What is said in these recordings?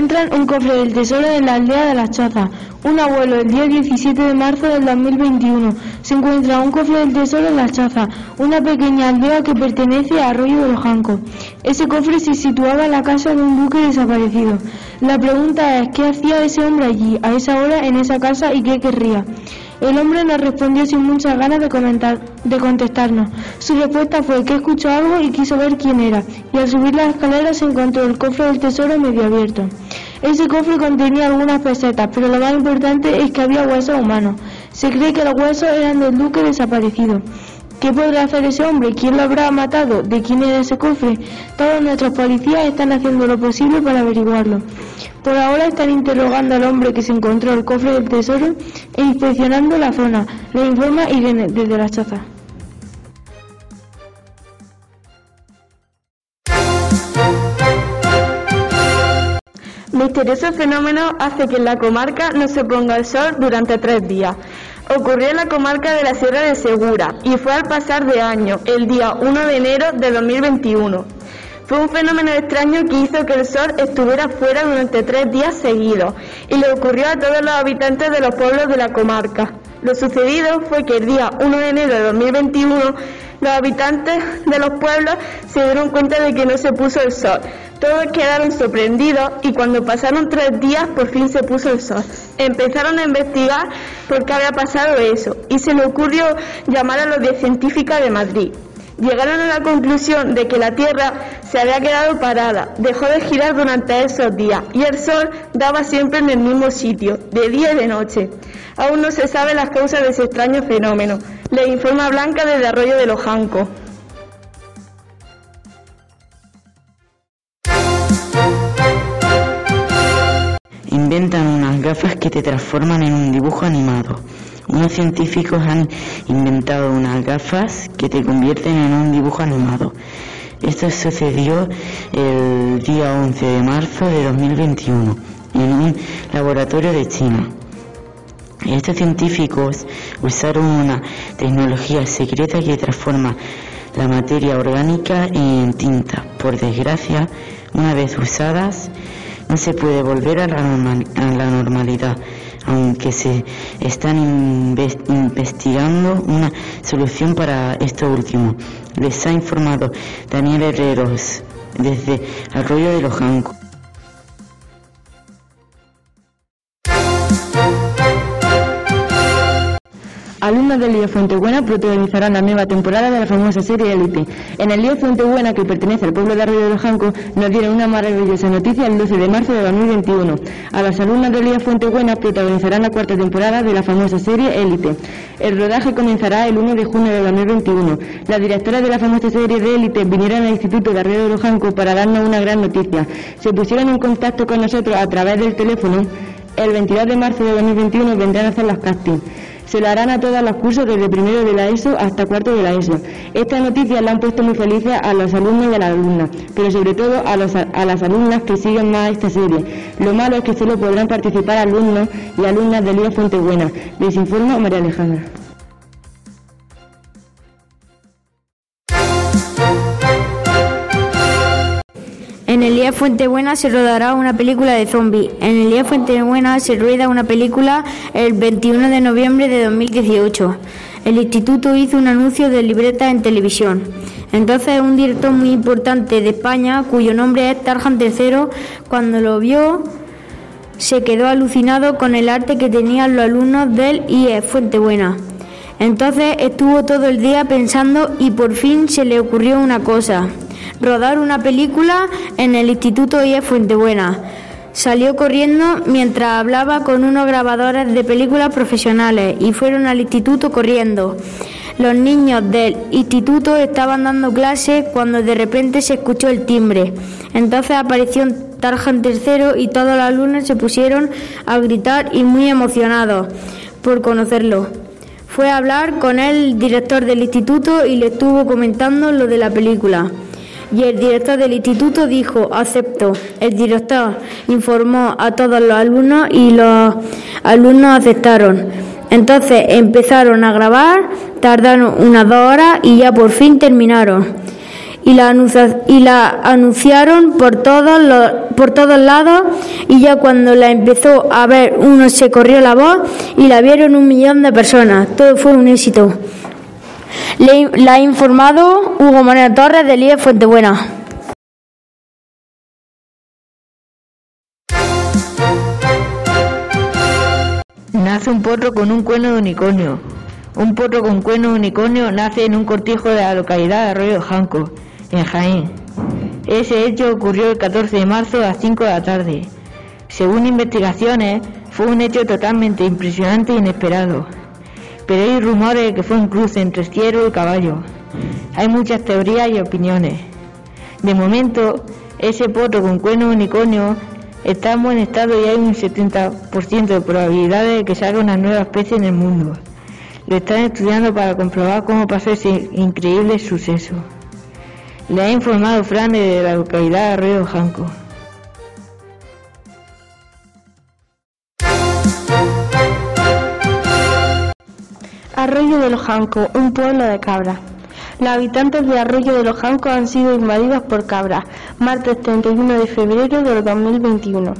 Encuentran un cofre del tesoro en la aldea de las Chozas. Un abuelo, el día 17 de marzo del 2021, se encuentra un cofre del tesoro en las Chozas, una pequeña aldea que pertenece a Arroyo de los Jancos. Ese cofre se situaba en la casa de un duque desaparecido. La pregunta es, ¿qué hacía ese hombre allí, a esa hora, en esa casa y qué querría? El hombre nos respondió sin muchas ganas de, comentar, de contestarnos. Su respuesta fue que escuchó algo y quiso ver quién era, y al subir las escaleras se encontró el cofre del tesoro medio abierto. Ese cofre contenía algunas pesetas, pero lo más importante es que había huesos humanos. Se cree que los huesos eran del duque desaparecido. ¿Qué podrá hacer ese hombre? ¿Quién lo habrá matado? ¿De quién era ese cofre? Todos nuestros policías están haciendo lo posible para averiguarlo. Por ahora están interrogando al hombre que se encontró el cofre del tesoro e inspeccionando la zona. Le informa Irene desde la choza. Misterioso fenómeno hace que en la comarca no se ponga el sol durante tres días. Ocurrió en la comarca de la Sierra de Segura y fue al pasar de año, el día 1 de enero de 2021. Fue un fenómeno extraño que hizo que el sol estuviera fuera durante tres días seguidos y le ocurrió a todos los habitantes de los pueblos de la comarca. Lo sucedido fue que el día 1 de enero de 2021 los habitantes de los pueblos se dieron cuenta de que no se puso el sol. Todos quedaron sorprendidos y cuando pasaron tres días por fin se puso el sol. Empezaron a investigar por qué había pasado eso y se le ocurrió llamar a los de científica de Madrid. Llegaron a la conclusión de que la Tierra se había quedado parada, dejó de girar durante esos días y el Sol daba siempre en el mismo sitio, de día y de noche. Aún no se sabe las causas de ese extraño fenómeno, le informa Blanca desde Arroyo de los Jancos. Inventan unas gafas que te transforman en un dibujo animado. Unos científicos han inventado unas gafas que te convierten en un dibujo animado. Esto sucedió el día 11 de marzo de 2021 en un laboratorio de China. Estos científicos usaron una tecnología secreta que transforma la materia orgánica en tinta. Por desgracia, una vez usadas, no se puede volver a la, normalidad, aunque se están investigando una solución para esto último. Les ha informado Daniel Herreros desde Arroyo de los Jancos. Alumnos del Lío Fuentebuena protagonizarán la nueva temporada de la famosa serie Elite. En el Lío Fuentebuena, que pertenece al pueblo de Arroyo de los nos dieron una maravillosa noticia el 12 de marzo de 2021. A las alumnas del Lío Fuentebuena protagonizarán la cuarta temporada de la famosa serie Elite. El rodaje comenzará el 1 de junio de 2021. Las directoras de la famosa serie de Elite vinieron al Instituto de Arroyo de los para darnos una gran noticia. Se pusieron en contacto con nosotros a través del teléfono. El 22 de marzo de 2021 vendrán a hacer las castings. Se lo harán a todos los cursos desde primero de la ESO hasta cuarto de la ESO. Estas noticias la han puesto muy felices a los alumnos y a las alumnas, pero sobre todo a, las alumnas que siguen más esta serie. Lo malo es que solo podrán participar alumnos y alumnas del Fuente Fuentebuena. Les informa María Alejandra. Fuentebuena se rodará una película de zombies. En Elías Fuentebuena se rueda una película el 21 de noviembre de 2018. El instituto hizo un anuncio de libreta en televisión. Entonces un director muy importante de España, cuyo nombre es Tarjan III, cuando lo vio se quedó alucinado con el arte que tenían los alumnos del IE Fuentebuena. Entonces estuvo todo el día pensando y por fin se le ocurrió una cosa rodar una película en el Instituto IE Fuentebuena. Salió corriendo mientras hablaba con unos grabadores de películas profesionales y fueron al instituto corriendo. Los niños del instituto estaban dando clases cuando de repente se escuchó el timbre. Entonces apareció un Tarjan tercero y todos los alumnos se pusieron a gritar y muy emocionados por conocerlo. Fue a hablar con el director del instituto y le estuvo comentando lo de la película y el director del instituto dijo, acepto. El director informó a todos los alumnos y los alumnos aceptaron. Entonces empezaron a grabar, tardaron unas dos horas y ya por fin terminaron. y la, y la anunciaron por todos, los, por todos lados y ya cuando la empezó a ver uno se corrió la voz y la vieron un millón de personas. Todo fue un éxito. Le, la ha informado Hugo Moreno Torres de Líder Fuentebuena. Nace un potro con un cuerno de unicornio. Un potro con cuerno de unicornio nace en un cortijo de la localidad de Arroyo Janco, en Jaén. Ese hecho ocurrió el 14 de marzo a las 5 de la tarde. Según investigaciones, fue un hecho totalmente impresionante e inesperado. Pero hay rumores de que fue un cruce entre ciervo y caballo. Hay muchas teorías y opiniones. De momento, ese potro con cuerno unicornio está en buen estado y hay un 70% de probabilidades de que salga una nueva especie en el mundo. Lo están estudiando para comprobar cómo pasó ese increíble suceso. Le ha informado Fran de la localidad de Arroyo Janco. Arroyo de los Jancos, un pueblo de cabras. Los habitantes de Arroyo de los Jancos han sido invadidos por cabras, martes 31 de febrero del 2021.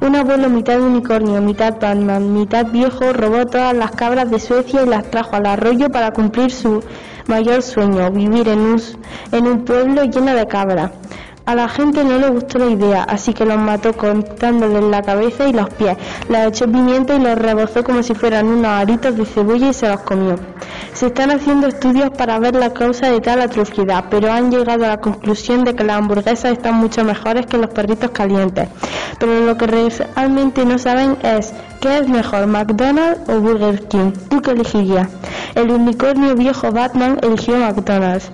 Un abuelo mitad unicornio, mitad Batman, mitad viejo robó todas las cabras de Suecia y las trajo al arroyo para cumplir su mayor sueño, vivir en un, en un pueblo lleno de cabras. A la gente no le gustó la idea, así que los mató cortándoles la cabeza y los pies, les echó pimienta y los rebozó como si fueran unos aritos de cebolla y se los comió. Se están haciendo estudios para ver la causa de tal atrocidad, pero han llegado a la conclusión de que las hamburguesas están mucho mejores que los perritos calientes. Pero lo que realmente no saben es ¿Qué es mejor, McDonald's o Burger King? ¿Tú qué elegirías? El unicornio viejo Batman eligió McDonald's.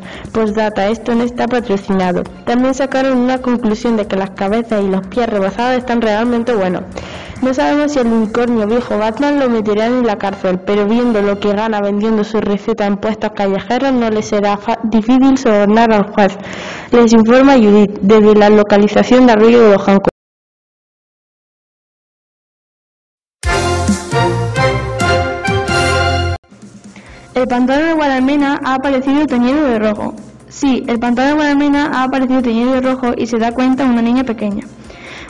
data, esto no está patrocinado. También sacaron una conclusión de que las cabezas y los pies rebozados están realmente buenos. No sabemos si el unicornio viejo Batman lo meterán en la cárcel, pero viendo lo que gana vendiendo su receta en puestos callejeros no le será difícil sobornar al juez. Les informa Judith desde la localización de Arroyo de los. Pantano de Guadalmena ha aparecido teñido de rojo. Sí, el pantano de Guadalmena ha aparecido teñido de rojo y se da cuenta una niña pequeña.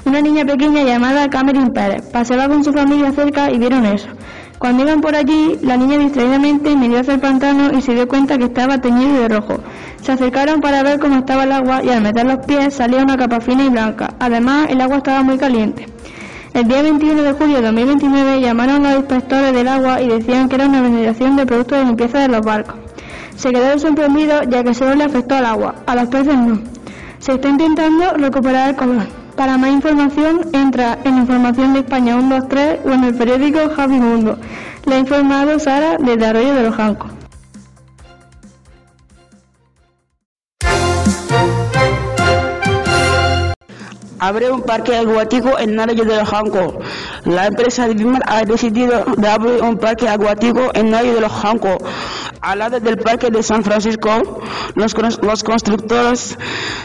Una niña pequeña llamada Cameron Pérez paseaba con su familia cerca y vieron eso. Cuando iban por allí, la niña distraídamente miró hacia el pantano y se dio cuenta que estaba teñido de rojo. Se acercaron para ver cómo estaba el agua y al meter los pies salía una capa fina y blanca. Además, el agua estaba muy caliente. El día 21 de julio de 2029 llamaron a los inspectores del agua y decían que era una veneración de productos de limpieza de los barcos. Se quedaron sorprendidos ya que solo le afectó al agua, a los peces no. Se está intentando recuperar el color. Para más información entra en Información de España 123 o en el periódico Javi Mundo. Le ha informado Sara desde Arroyo de los Jancos. Abre un parque acuático en Arroyo de los Jancos. La empresa de Bimar ha decidido de abrir un parque acuático en Arroyo de los Jancos. Al lado del parque de San Francisco, los, los constructores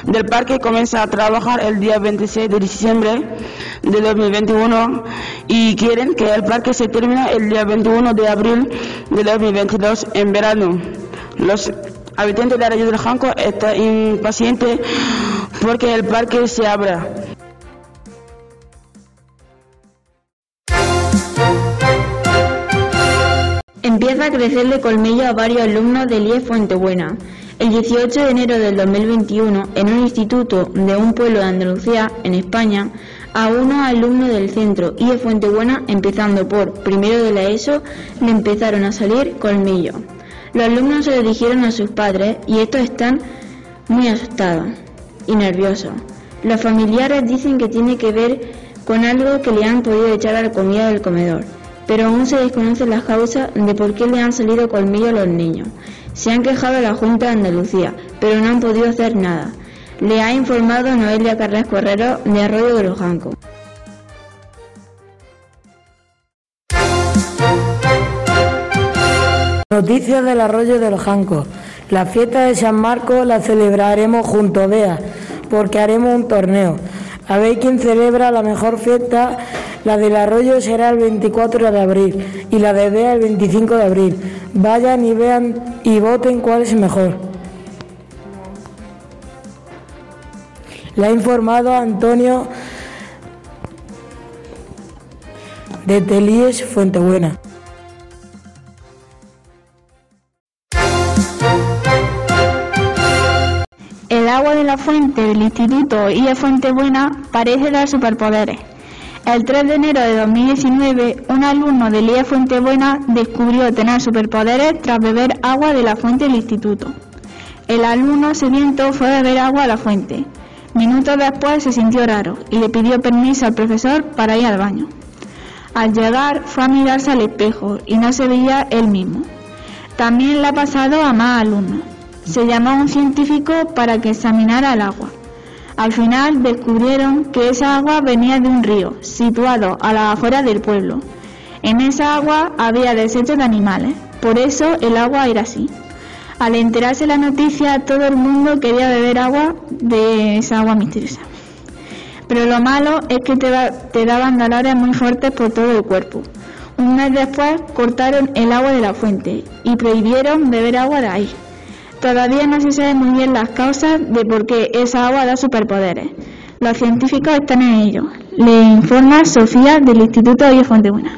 del parque comienzan a trabajar el día 26 de diciembre de 2021 y quieren que el parque se termine el día 21 de abril de 2022 en verano. Los habitantes de Arroyo de los Jancos están impacientes porque el parque se abra. A crecerle colmillo a varios alumnos del IE Fuentebuena. El 18 de enero del 2021, en un instituto de un pueblo de Andalucía, en España, a unos alumnos del centro IE Fuentebuena, empezando por primero de la ESO, le empezaron a salir colmillos. Los alumnos se dirigieron a sus padres y estos están muy asustados y nervioso. Los familiares dicen que tiene que ver con algo que le han podido echar a la comida del comedor, pero aún se desconocen las causas de por qué le han salido colmillos a los niños. Se han quejado a la Junta de Andalucía, pero no han podido hacer nada. Le ha informado Noelia Carrasco Herrero de Arroyo de los Jancos. Noticias del Arroyo de los Jancos. La fiesta de San Marcos la celebraremos junto a Bea, porque haremos un torneo. A ver quién celebra la mejor fiesta. La del arroyo será el 24 de abril y la de Bea el 25 de abril. Vayan y vean y voten cuál es mejor. Le ha informado Antonio de Telíes Fuentebuena. Agua de la fuente del Instituto IE Fuentebuena parece dar superpoderes. El 3 de enero de 2019, un alumno del IE Fuentebuena descubrió tener superpoderes tras beber agua de la fuente del instituto. El alumno sediento fue a beber agua a la fuente. Minutos después se sintió raro y le pidió permiso al profesor para ir al baño. Al llegar fue a mirarse al espejo y no se veía él mismo. También le ha pasado a más alumnos. Se llamó a un científico para que examinara el agua. Al final descubrieron que esa agua venía de un río situado a las afueras del pueblo. En esa agua había desechos de animales, por eso el agua era así. Al enterarse la noticia, todo el mundo quería beber agua de esa agua misteriosa. Pero lo malo es que te, te daban dolores muy fuertes por todo el cuerpo. Un mes después cortaron el agua de la fuente y prohibieron beber agua de ahí. Todavía no se sabe muy bien las causas de por qué esa agua da superpoderes. Los científicos están en ello. Le informa Sofía del Instituto de.